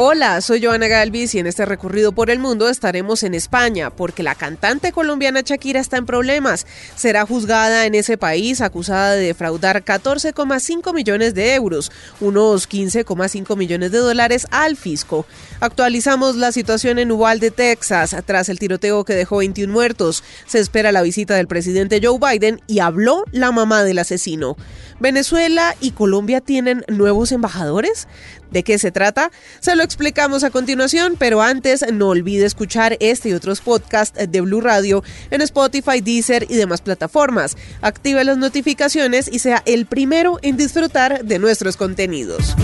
Hola, soy Joana Galvis y en este recorrido por el mundo estaremos en España porque la cantante colombiana Shakira está en problemas. Será juzgada en ese país acusada de defraudar 14,5 millones de euros, unos 15,5 millones de dólares al fisco. Actualizamos la situación en Uvalde, Texas, tras el tiroteo que dejó 21 muertos. Se espera la visita del presidente Joe Biden y habló la mamá del asesino. ¿Venezuela y Colombia tienen nuevos embajadores? ¿De qué se trata? Se lo explicamos a continuación, pero antes no olvide escuchar este y otros podcasts de Blue Radio en Spotify, Deezer y demás plataformas. Active las notificaciones y sea el primero en disfrutar de nuestros contenidos.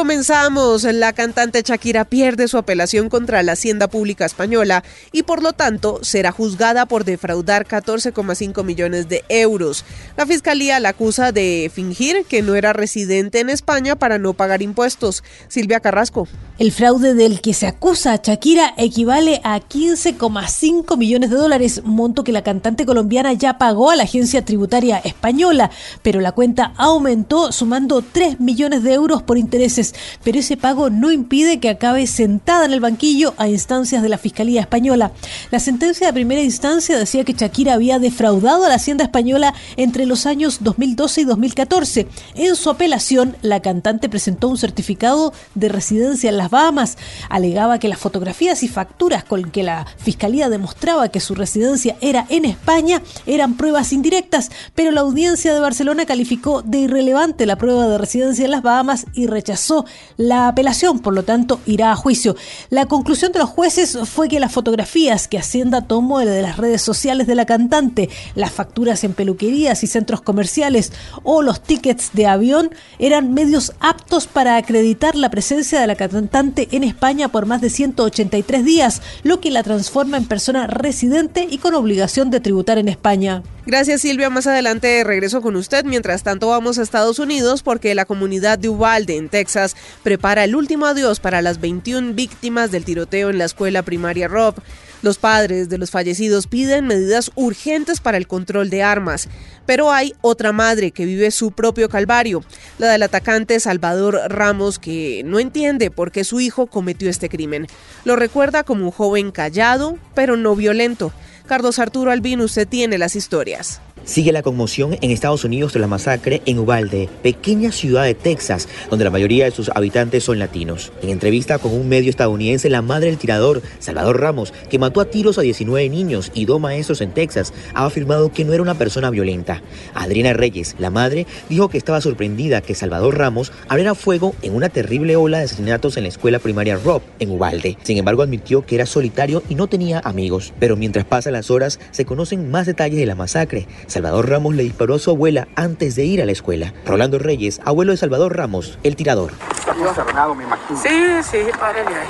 Comenzamos. La cantante Shakira pierde su apelación contra la Hacienda Pública Española y por lo tanto será juzgada por defraudar 14,5 millones de euros. La fiscalía la acusa de fingir que no era residente en España para no pagar impuestos. Silvia Carrasco. El fraude del que se acusa a Shakira equivale a 15,5 millones de dólares, monto que la cantante colombiana ya pagó a la agencia tributaria española, pero la cuenta aumentó sumando 3 millones de euros por intereses pero ese pago no impide que acabe sentada en el banquillo a instancias de la Fiscalía Española. La sentencia de primera instancia decía que Shakira había defraudado a la Hacienda Española entre los años 2012 y 2014. En su apelación, la cantante presentó un certificado de residencia en las Bahamas. Alegaba que las fotografías y facturas con que la Fiscalía demostraba que su residencia era en España eran pruebas indirectas, pero la audiencia de Barcelona calificó de irrelevante la prueba de residencia en las Bahamas y rechazó la apelación, por lo tanto irá a juicio. La conclusión de los jueces fue que las fotografías que Hacienda tomó de las redes sociales de la cantante, las facturas en peluquerías y centros comerciales o los tickets de avión eran medios aptos para acreditar la presencia de la cantante en España por más de 183 días, lo que la transforma en persona residente y con obligación de tributar en España. Gracias Silvia, más adelante regreso con usted. Mientras tanto vamos a Estados Unidos porque la comunidad de Uvalde en Texas prepara el último adiós para las 21 víctimas del tiroteo en la escuela primaria Rob. Los padres de los fallecidos piden medidas urgentes para el control de armas, pero hay otra madre que vive su propio calvario, la del atacante Salvador Ramos, que no entiende por qué su hijo cometió este crimen. Lo recuerda como un joven callado, pero no violento. Carlos Arturo Albino, usted tiene las historias. Sigue la conmoción en Estados Unidos tras la masacre en Uvalde, pequeña ciudad de Texas, donde la mayoría de sus habitantes son latinos. En entrevista con un medio estadounidense, la madre del tirador, Salvador Ramos, que mató a tiros a 19 niños y dos maestros en Texas, ha afirmado que no era una persona violenta. Adriana Reyes, la madre, dijo que estaba sorprendida que Salvador Ramos abriera fuego en una terrible ola de asesinatos en la escuela primaria Rob, en Uvalde. Sin embargo, admitió que era solitario y no tenía amigos. Pero mientras pasan las horas, se conocen más detalles de la masacre. Salvador Ramos le disparó a su abuela antes de ir a la escuela. Rolando Reyes, abuelo de Salvador Ramos, el tirador. Consternado, me imagino. Sí, sí, párele ahí.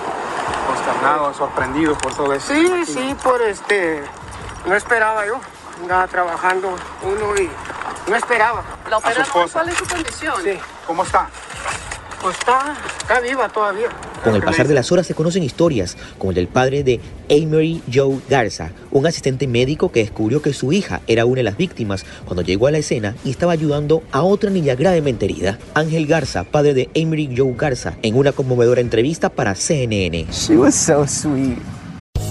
Consternado, sorprendido por todo eso. Sí, sí, por este. No esperaba yo. Andaba trabajando uno y no esperaba. La operaron, ¿cuál es su condición? Sí, ¿cómo está? Pues está, está viva todavía. Con el pasar de las horas se conocen historias, como el del padre de Amory Joe Garza, un asistente médico que descubrió que su hija era una de las víctimas cuando llegó a la escena y estaba ayudando a otra niña gravemente herida. Ángel Garza, padre de Amory Joe Garza, en una conmovedora entrevista para CNN. She was so sweet.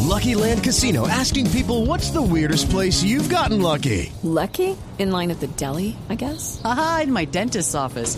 Lucky Land Casino asking people what's the weirdest place you've gotten lucky? Lucky? In line at the deli, I guess? Aha, in my dentist's office.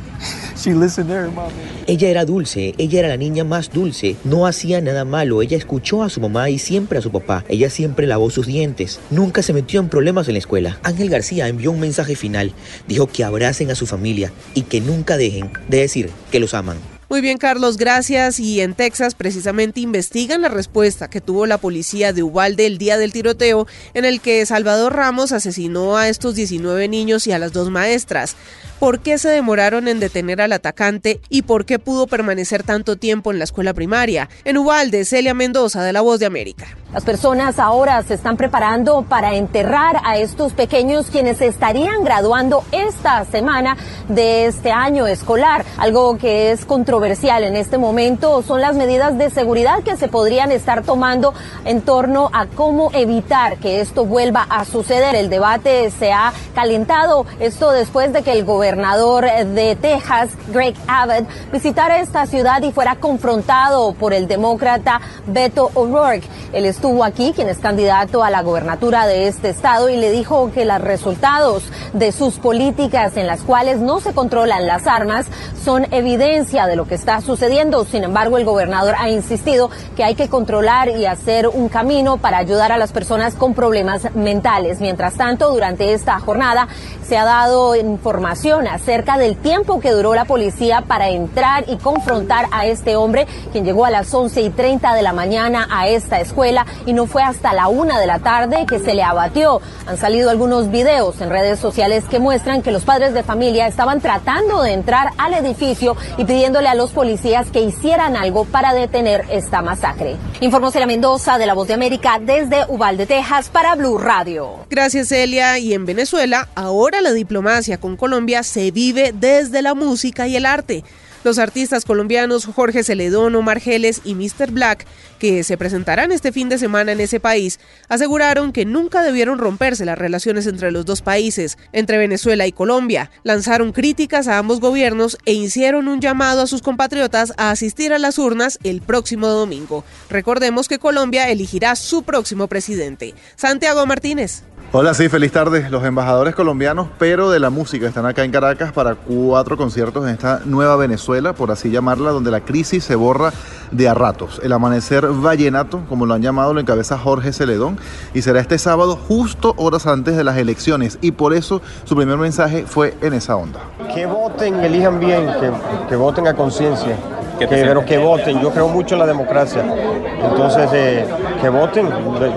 She listened to her mommy. Ella era dulce, ella era la niña más dulce, no hacía nada malo, ella escuchó a su mamá y siempre a su papá, ella siempre lavó sus dientes, nunca se metió en problemas en la escuela. Ángel García envió un mensaje final, dijo que abracen a su familia y que nunca dejen de decir que los aman. Muy bien, Carlos, gracias. Y en Texas precisamente investigan la respuesta que tuvo la policía de Uvalde el día del tiroteo en el que Salvador Ramos asesinó a estos 19 niños y a las dos maestras. ¿Por qué se demoraron en detener al atacante y por qué pudo permanecer tanto tiempo en la escuela primaria? En Uvalde, Celia Mendoza, de La Voz de América. Las personas ahora se están preparando para enterrar a estos pequeños quienes estarían graduando esta semana de este año escolar. Algo que es controversial en este momento son las medidas de seguridad que se podrían estar tomando en torno a cómo evitar que esto vuelva a suceder. El debate se ha calentado, esto después de que el gobernador de Texas, Greg Abbott, visitara esta ciudad y fuera confrontado por el demócrata Beto O'Rourke. Él estuvo aquí, quien es candidato a la gobernatura de este estado, y le dijo que los resultados de sus políticas en las cuales no se controlan las armas son evidencia de lo que está sucediendo. Sin embargo, el gobernador ha insistido que hay que controlar y hacer un camino para ayudar a las personas con problemas mentales. Mientras tanto, durante esta jornada se ha dado información acerca del tiempo que duró la policía para entrar y confrontar a este hombre, quien llegó a las 11 y 30 de la mañana a esta escuela y no fue hasta la una de la tarde que se le abatió. Han salido algunos videos en redes sociales que muestran que los padres de familia estaban tratando de entrar al edificio y pidiéndole a los policías que hicieran algo para detener esta masacre. Informó Celia Mendoza de La Voz de América desde Uvalde, Texas para Blue Radio. Gracias, Celia. Y en Venezuela, ahora la diplomacia con Colombia se vive desde la música y el arte. Los artistas colombianos Jorge Celedón, Omar Geles y Mr. Black, que se presentarán este fin de semana en ese país, aseguraron que nunca debieron romperse las relaciones entre los dos países, entre Venezuela y Colombia. Lanzaron críticas a ambos gobiernos e hicieron un llamado a sus compatriotas a asistir a las urnas el próximo domingo. Recordemos que Colombia elegirá su próximo presidente. Santiago Martínez. Hola, sí, feliz tarde. Los embajadores colombianos, pero de la música, están acá en Caracas para cuatro conciertos en esta nueva Venezuela, por así llamarla, donde la crisis se borra de a ratos. El amanecer vallenato, como lo han llamado, lo encabeza Jorge Celedón y será este sábado justo horas antes de las elecciones y por eso su primer mensaje fue en esa onda. Que voten, elijan bien, que, que voten a conciencia. Que, pero que voten, yo creo mucho en la democracia. Entonces, eh, que voten,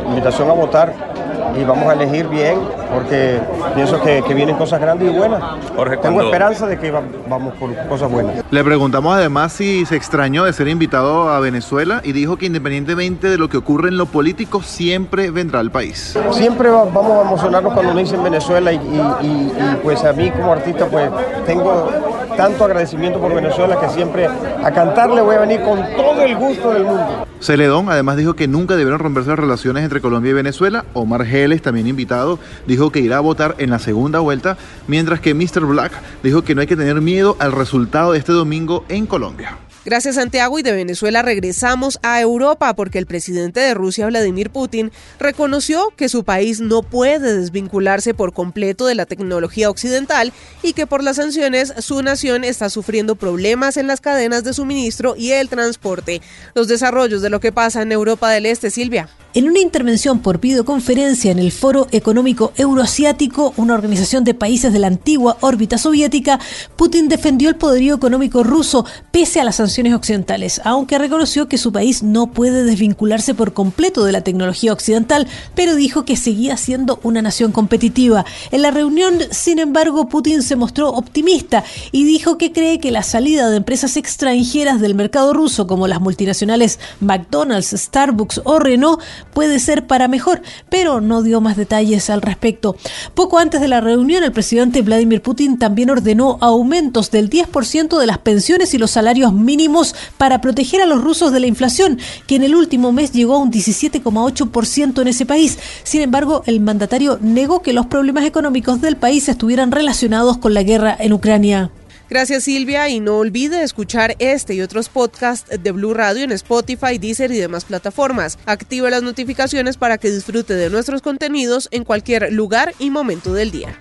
invitación a votar y vamos a elegir bien porque pienso que, que vienen cosas grandes y buenas. Jorge, Tengo cuando- esperanza de que va- vamos por cosas buenas. Le preguntamos además si se extrañó de ser invitado a Venezuela y dijo que independientemente de lo que ocurre en lo político, siempre vendrá al país. Siempre va- vamos a emocionarnos cuando nos dicen Venezuela y, y- y- y, pues a mí como artista pues tengo tanto agradecimiento por Venezuela que siempre a cantarle voy a venir con todo el gusto del mundo. Celedón además dijo que nunca debieron romperse las relaciones entre Colombia y Venezuela. Omar Geles, también invitado, dijo que irá a votar en la segunda vuelta, mientras que Mr. Black dijo que no hay que tener miedo al resultado de este domingo en Colombia. Gracias Santiago y de Venezuela regresamos a Europa porque el presidente de Rusia, Vladimir Putin, reconoció que su país no puede desvincularse por completo de la tecnología occidental y que por las sanciones su nación está sufriendo problemas en las cadenas de suministro y el transporte. Los desarrollos de lo que pasa en Europa del Este, Silvia. En una intervención por videoconferencia en el Foro Económico Euroasiático, una organización de países de la antigua órbita soviética, Putin defendió el poderío económico ruso pese a las sanciones occidentales, aunque reconoció que su país no puede desvincularse por completo de la tecnología occidental, pero dijo que seguía siendo una nación competitiva. En la reunión, sin embargo, Putin se mostró optimista y dijo que cree que la salida de empresas extranjeras del mercado ruso, como las multinacionales McDonald's, Starbucks o Renault, puede ser para mejor, pero no dio más detalles al respecto. Poco antes de la reunión, el presidente Vladimir Putin también ordenó aumentos del 10% de las pensiones y los salarios mínimos para proteger a los rusos de la inflación, que en el último mes llegó a un 17,8% en ese país. Sin embargo, el mandatario negó que los problemas económicos del país estuvieran relacionados con la guerra en Ucrania. Gracias Silvia y no olvide escuchar este y otros podcasts de Blue Radio en Spotify, Deezer y demás plataformas. Activa las notificaciones para que disfrute de nuestros contenidos en cualquier lugar y momento del día.